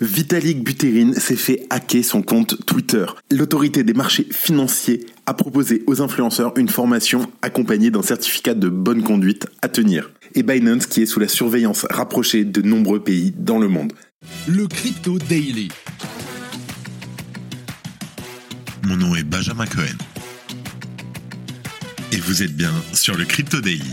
Vitalik Buterin s'est fait hacker son compte Twitter. L'autorité des marchés financiers a proposé aux influenceurs une formation accompagnée d'un certificat de bonne conduite à tenir. Et Binance qui est sous la surveillance rapprochée de nombreux pays dans le monde. Le Crypto Daily. Mon nom est Benjamin Cohen. Et vous êtes bien sur le Crypto Daily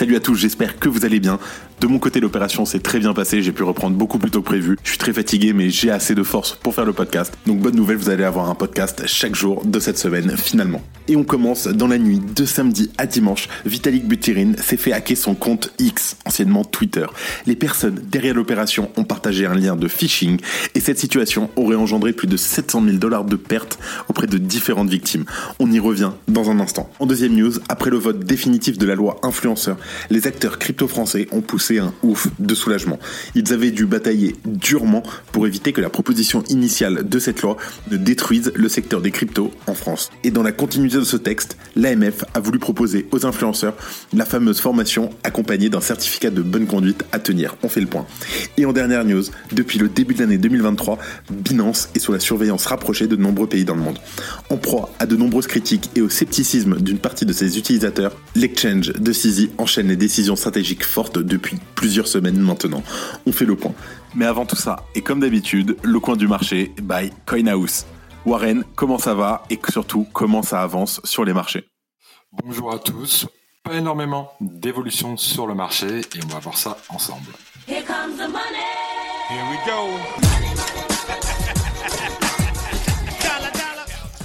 Salut à tous, j'espère que vous allez bien. De mon côté, l'opération s'est très bien passée, j'ai pu reprendre beaucoup plus tôt que prévu. Je suis très fatigué, mais j'ai assez de force pour faire le podcast. Donc bonne nouvelle, vous allez avoir un podcast chaque jour de cette semaine, finalement. Et on commence dans la nuit de samedi à dimanche. Vitalik Buterin s'est fait hacker son compte X, anciennement Twitter. Les personnes derrière l'opération ont partagé un lien de phishing et cette situation aurait engendré plus de 700 000 dollars de pertes auprès de différentes victimes. On y revient dans un instant. En deuxième news, après le vote définitif de la loi influenceur, les acteurs crypto français ont poussé un ouf de soulagement. Ils avaient dû batailler durement pour éviter que la proposition initiale de cette loi ne détruise le secteur des cryptos en France. Et dans la continuité de ce texte, l'AMF a voulu proposer aux influenceurs la fameuse formation accompagnée d'un certificat de bonne conduite à tenir. On fait le point. Et en dernière news, depuis le début de l'année 2023, Binance est sous la surveillance rapprochée de nombreux pays dans le monde. En proie à de nombreuses critiques et au scepticisme d'une partie de ses utilisateurs, l'exchange de CZ enchaîne les décisions stratégiques fortes depuis plusieurs semaines maintenant. On fait le point. Mais avant tout ça, et comme d'habitude, le coin du marché by CoinHouse. Warren, comment ça va et surtout comment ça avance sur les marchés? Bonjour à tous. Pas énormément d'évolution sur le marché et on va voir ça ensemble. Here comes the money. Here we go.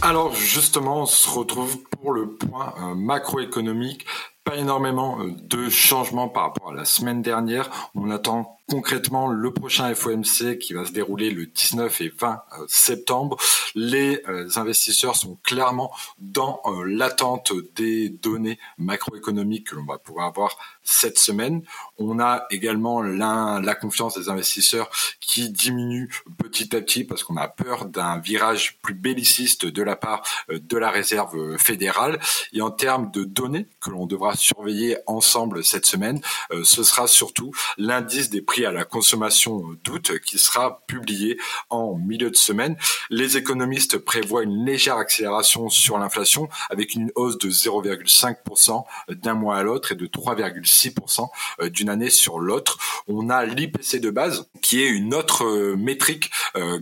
Alors justement, on se retrouve pour le point euh, macroéconomique pas énormément euh, de changements par rapport à la semaine dernière. On attend concrètement le prochain FOMC qui va se dérouler le 19 et 20 euh, septembre. Les euh, investisseurs sont clairement dans l'attente des données macroéconomiques que l'on va pouvoir avoir cette semaine. On a également la confiance des investisseurs qui diminue petit à petit parce qu'on a peur d'un virage plus belliciste de la part de la réserve fédérale. Et en termes de données que l'on devra surveiller ensemble cette semaine, euh, ce sera surtout l'indice des prix à la consommation d'août qui sera publié en milieu de semaine. Les économistes prévoient une légère accélération sur l'inflation avec une hausse de 0,5% d'un mois à l'autre et de 3,6% euh, d'une année sur l'autre. On a l'IPC de base qui est une autre euh, métrique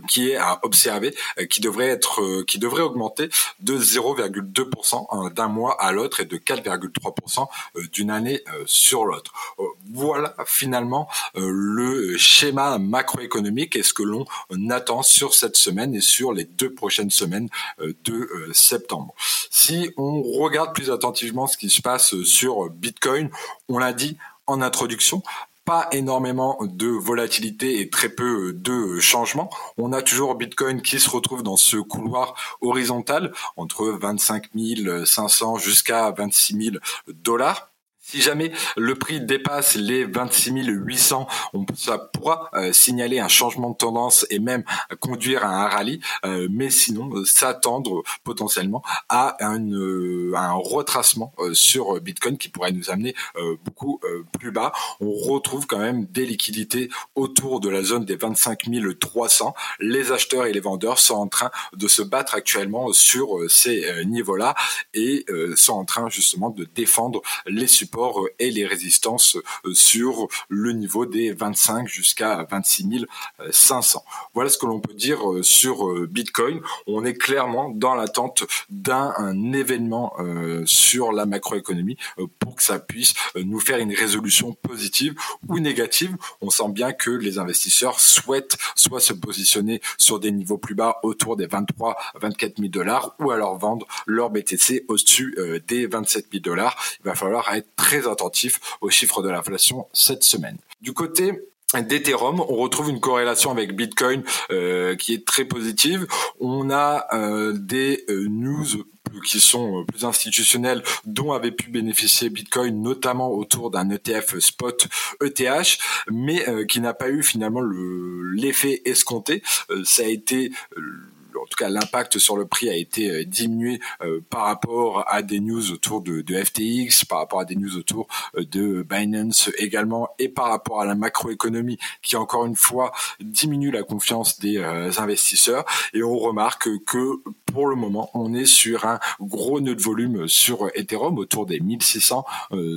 qui est à observer, qui devrait être, qui devrait augmenter de 0,2% d'un mois à l'autre et de 4,3% euh, d'une année euh, sur l'autre. Euh, voilà finalement le schéma macroéconomique et ce que l'on attend sur cette semaine et sur les deux prochaines semaines de septembre. Si on regarde plus attentivement ce qui se passe sur Bitcoin, on l'a dit en introduction, pas énormément de volatilité et très peu de changements. On a toujours Bitcoin qui se retrouve dans ce couloir horizontal entre 25 500 jusqu'à 26 000 dollars. Si jamais le prix dépasse les 26 800, on, ça pourra euh, signaler un changement de tendance et même conduire à un rallye, euh, mais sinon euh, s'attendre potentiellement à un, un retracement sur Bitcoin qui pourrait nous amener beaucoup plus bas. On retrouve quand même des liquidités autour de la zone des 25 300. Les acheteurs et les vendeurs sont en train de se battre actuellement sur ces niveaux-là et sont en train justement de défendre les supports et les résistances euh, sur le niveau des 25 jusqu'à 26 500. Voilà ce que l'on peut dire euh, sur euh, Bitcoin. On est clairement dans l'attente d'un événement sur la macroéconomie pour que ça puisse nous faire une résolution positive ou négative. On sent bien que les investisseurs souhaitent soit se positionner sur des niveaux plus bas autour des 23 24 000 dollars ou alors vendre leur BTC au-dessus des 27 000 dollars. Il va falloir être très attentif aux chiffres de l'inflation cette semaine. Du côté d'Ethereum, on retrouve une corrélation avec Bitcoin euh, qui est très positive. On a euh, des euh, news qui sont plus institutionnels, dont avait pu bénéficier Bitcoin, notamment autour d'un ETF spot ETH, mais qui n'a pas eu finalement l'effet escompté. ça a été en tout cas l'impact sur le prix a été euh, diminué euh, par rapport à des news autour de, FTX, par rapport à des news autour euh, de Binance également, et par rapport à la macroéconomie qui encore une fois diminue la confiance des investisseurs. Et on remarque que pour le moment, on est sur un gros nœud de volume sur Ethereum autour des 1600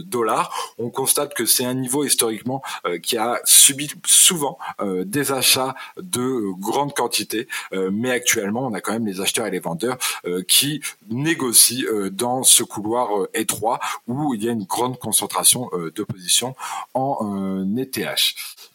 dollars. On constate que c'est un niveau historiquement qui a subi souvent des achats de grandes quantités, mais actuellement on a quand même les acheteurs et les vendeurs euh, qui négocient euh, dans ce couloir euh, étroit où il y a une grande concentration de positions en ETH.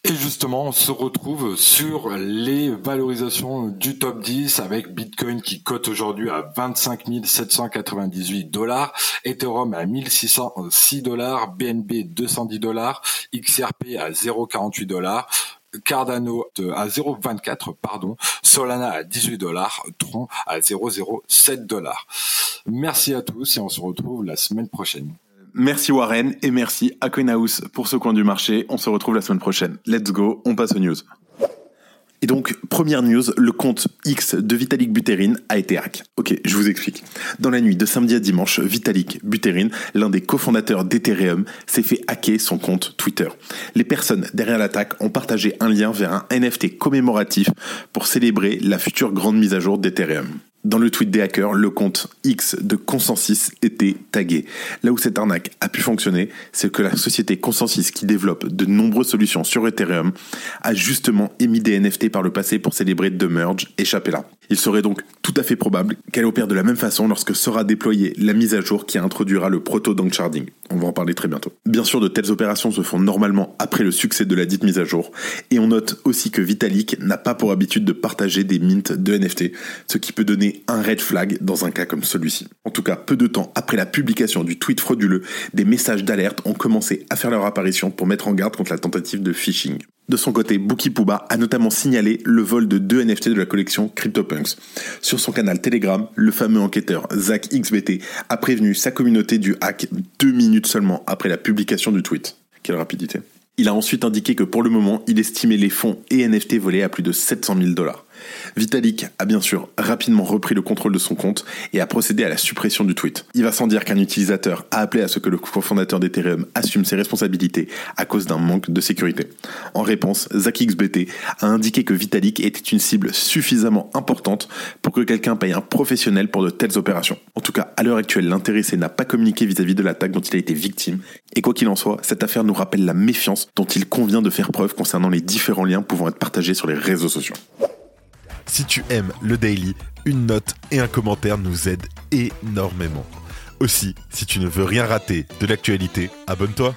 Et justement, on se retrouve sur les valorisations du top 10 avec Bitcoin qui cote aujourd'hui à 25 798 dollars, Ethereum à 1606 dollars, BNB 210 dollars, XRP à 0,48 dollars, Cardano à 0,24 pardon, Solana à 18 dollars, Tron à 0,07 dollars. Merci à tous et on se retrouve la semaine prochaine. Merci Warren et merci à pour ce coin du marché. On se retrouve la semaine prochaine. Let's go, on passe aux news. Et donc, première news, le compte X de Vitalik Buterin a été hack. Ok, je vous explique. Dans la nuit de samedi à dimanche, Vitalik Buterin, l'un des cofondateurs d'Ethereum, s'est fait hacker son compte Twitter. Les personnes derrière l'attaque ont partagé un lien vers un NFT commémoratif pour célébrer la future grande mise à jour d'Ethereum. Dans le tweet des hackers, le compte X de Consensus était tagué. Là où cette arnaque a pu fonctionner, c'est que la société Consensus, qui développe de nombreuses solutions sur Ethereum, a justement émis des NFT par le passé pour célébrer The Merge, échappé là. Il serait donc tout à fait probable qu'elle opère de la même façon lorsque sera déployée la mise à jour qui introduira le proto sharding. On va en parler très bientôt. Bien sûr, de telles opérations se font normalement après le succès de la dite mise à jour, et on note aussi que Vitalik n'a pas pour habitude de partager des mints de NFT, ce qui peut donner un red flag dans un cas comme celui-ci. En tout cas, peu de temps après la publication du tweet frauduleux, des messages d'alerte ont commencé à faire leur apparition pour mettre en garde contre la tentative de phishing. De son côté, Bookie a notamment signalé le vol de deux NFT de la collection CryptoPunks. Sur son canal Telegram, le fameux enquêteur Zach XBT a prévenu sa communauté du hack deux minutes seulement après la publication du tweet. Quelle rapidité. Il a ensuite indiqué que pour le moment, il estimait les fonds et NFT volés à plus de 700 000 dollars. Vitalik a bien sûr rapidement repris le contrôle de son compte et a procédé à la suppression du tweet. Il va sans dire qu'un utilisateur a appelé à ce que le cofondateur d'Ethereum assume ses responsabilités à cause d'un manque de sécurité. En réponse, ZachXBT a indiqué que Vitalik était une cible suffisamment importante pour que quelqu'un paye un professionnel pour de telles opérations. En tout cas, à l'heure actuelle, l'intéressé n'a pas communiqué vis-à-vis de l'attaque dont il a été victime. Et quoi qu'il en soit, cette affaire nous rappelle la méfiance dont il convient de faire preuve concernant les différents liens pouvant être partagés sur les réseaux sociaux. Si tu aimes le daily, une note et un commentaire nous aident énormément. Aussi, si tu ne veux rien rater de l'actualité, abonne-toi.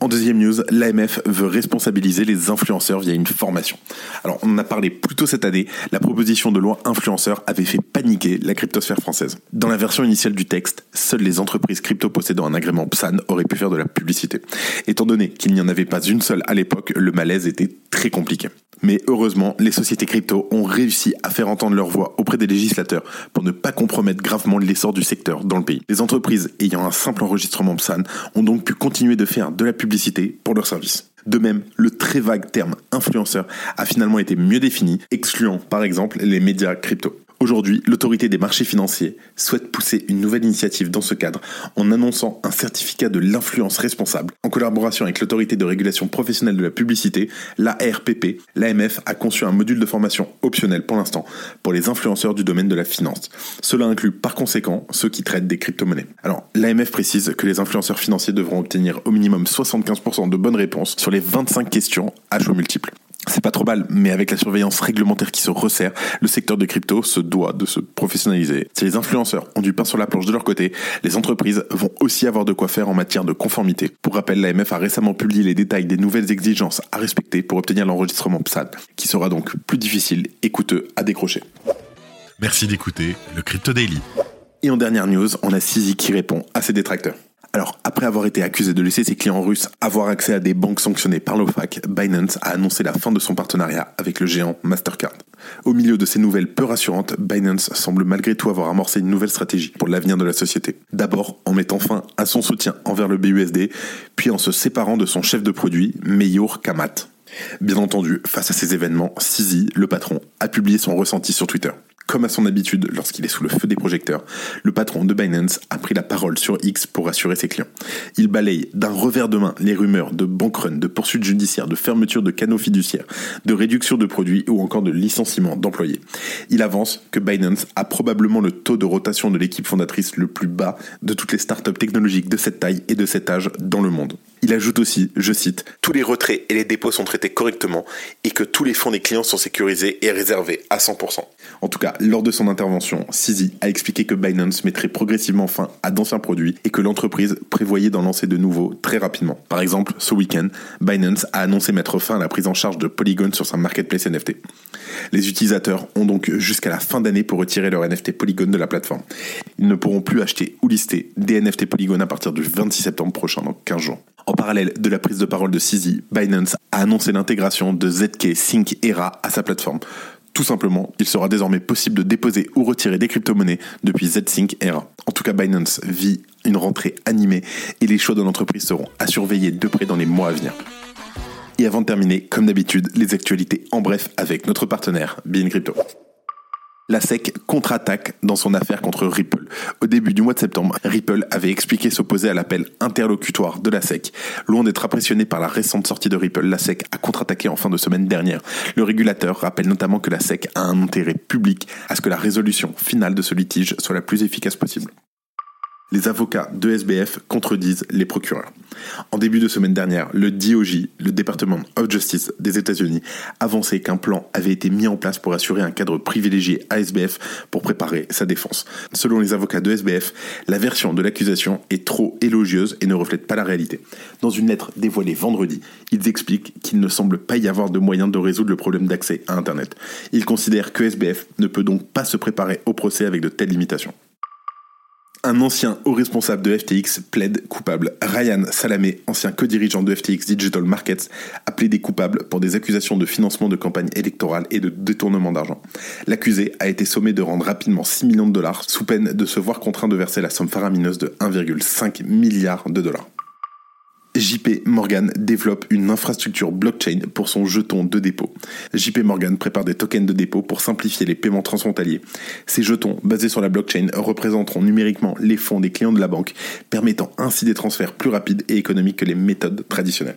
En deuxième news, l'AMF veut responsabiliser les influenceurs via une formation. Alors, on en a parlé plus tôt cette année, la proposition de loi influenceur avait fait paniquer la cryptosphère française. Dans la version initiale du texte, seules les entreprises crypto possédant un agrément PSAN auraient pu faire de la publicité. Étant donné qu'il n'y en avait pas une seule à l'époque, le malaise était très compliqué. Mais heureusement, les sociétés crypto ont réussi à faire entendre leur voix auprès des législateurs pour ne pas compromettre gravement l'essor du secteur dans le pays. Les entreprises ayant un simple enregistrement PSAN ont donc pu continuer de faire de la publicité pour leurs services. De même, le très vague terme influenceur a finalement été mieux défini, excluant par exemple les médias crypto. Aujourd'hui, l'autorité des marchés financiers souhaite pousser une nouvelle initiative dans ce cadre en annonçant un certificat de l'influence responsable. En collaboration avec l'autorité de régulation professionnelle de la publicité, l'ARPP, l'AMF a conçu un module de formation optionnel pour l'instant pour les influenceurs du domaine de la finance. Cela inclut par conséquent ceux qui traitent des crypto-monnaies. Alors, l'AMF précise que les influenceurs financiers devront obtenir au minimum 75% de bonnes réponses sur les 25 questions à choix multiples. C'est pas trop mal, mais avec la surveillance réglementaire qui se resserre, le secteur de crypto se doit de se professionnaliser. Si les influenceurs ont du pain sur la planche de leur côté, les entreprises vont aussi avoir de quoi faire en matière de conformité. Pour rappel, l'AMF a récemment publié les détails des nouvelles exigences à respecter pour obtenir l'enregistrement PSAD, qui sera donc plus difficile et coûteux à décrocher. Merci d'écouter le Crypto Daily. Et en dernière news, on a Sisi qui répond à ses détracteurs. Alors, après avoir été accusé de laisser ses clients russes avoir accès à des banques sanctionnées par l'OFAC, Binance a annoncé la fin de son partenariat avec le géant Mastercard. Au milieu de ces nouvelles peu rassurantes, Binance semble malgré tout avoir amorcé une nouvelle stratégie pour l'avenir de la société. D'abord en mettant fin à son soutien envers le BUSD, puis en se séparant de son chef de produit, Meyour Kamat. Bien entendu, face à ces événements, Sizi, le patron, a publié son ressenti sur Twitter. Comme à son habitude lorsqu'il est sous le feu des projecteurs, le patron de Binance a pris la parole sur X pour rassurer ses clients. Il balaye d'un revers de main les rumeurs de bankrun, de poursuites judiciaires, de fermeture de canaux fiduciaires, de réduction de produits ou encore de licenciement d'employés. Il avance que Binance a probablement le taux de rotation de l'équipe fondatrice le plus bas de toutes les startups technologiques de cette taille et de cet âge dans le monde. Il ajoute aussi, je cite, Tous les retraits et les dépôts sont traités correctement et que tous les fonds des clients sont sécurisés et réservés à 100%. En tout cas, lors de son intervention, Sizi a expliqué que Binance mettrait progressivement fin à d'anciens produits et que l'entreprise prévoyait d'en lancer de nouveaux très rapidement. Par exemple, ce week-end, Binance a annoncé mettre fin à la prise en charge de Polygon sur sa marketplace NFT. Les utilisateurs ont donc jusqu'à la fin d'année pour retirer leur NFT Polygon de la plateforme. Ils ne pourront plus acheter ou lister des NFT Polygon à partir du 26 septembre prochain, donc 15 jours. En parallèle de la prise de parole de Sizi, Binance a annoncé l'intégration de ZK Sync Era à sa plateforme. Tout simplement, il sera désormais possible de déposer ou retirer des crypto-monnaies depuis ZSync Era. En tout cas, Binance vit une rentrée animée et les choix de l'entreprise seront à surveiller de près dans les mois à venir. Et avant de terminer, comme d'habitude, les actualités en bref avec notre partenaire, Bean Crypto. La SEC contre-attaque dans son affaire contre Ripple. Au début du mois de septembre, Ripple avait expliqué s'opposer à l'appel interlocutoire de la SEC. Loin d'être impressionné par la récente sortie de Ripple, la SEC a contre-attaqué en fin de semaine dernière. Le régulateur rappelle notamment que la SEC a un intérêt public à ce que la résolution finale de ce litige soit la plus efficace possible les avocats de SBF contredisent les procureurs. En début de semaine dernière, le DOJ, le Department of Justice des États-Unis, avançait qu'un plan avait été mis en place pour assurer un cadre privilégié à SBF pour préparer sa défense. Selon les avocats de SBF, la version de l'accusation est trop élogieuse et ne reflète pas la réalité. Dans une lettre dévoilée vendredi, ils expliquent qu'il ne semble pas y avoir de moyen de résoudre le problème d'accès à Internet. Ils considèrent que SBF ne peut donc pas se préparer au procès avec de telles limitations. Un ancien haut responsable de FTX plaide coupable. Ryan Salamé, ancien co-dirigeant de FTX Digital Markets, a plaidé coupable pour des accusations de financement de campagne électorale et de détournement d'argent. L'accusé a été sommé de rendre rapidement 6 millions de dollars sous peine de se voir contraint de verser la somme faramineuse de 1,5 milliard de dollars. JP Morgan développe une infrastructure blockchain pour son jeton de dépôt. JP Morgan prépare des tokens de dépôt pour simplifier les paiements transfrontaliers. Ces jetons, basés sur la blockchain, représenteront numériquement les fonds des clients de la banque, permettant ainsi des transferts plus rapides et économiques que les méthodes traditionnelles.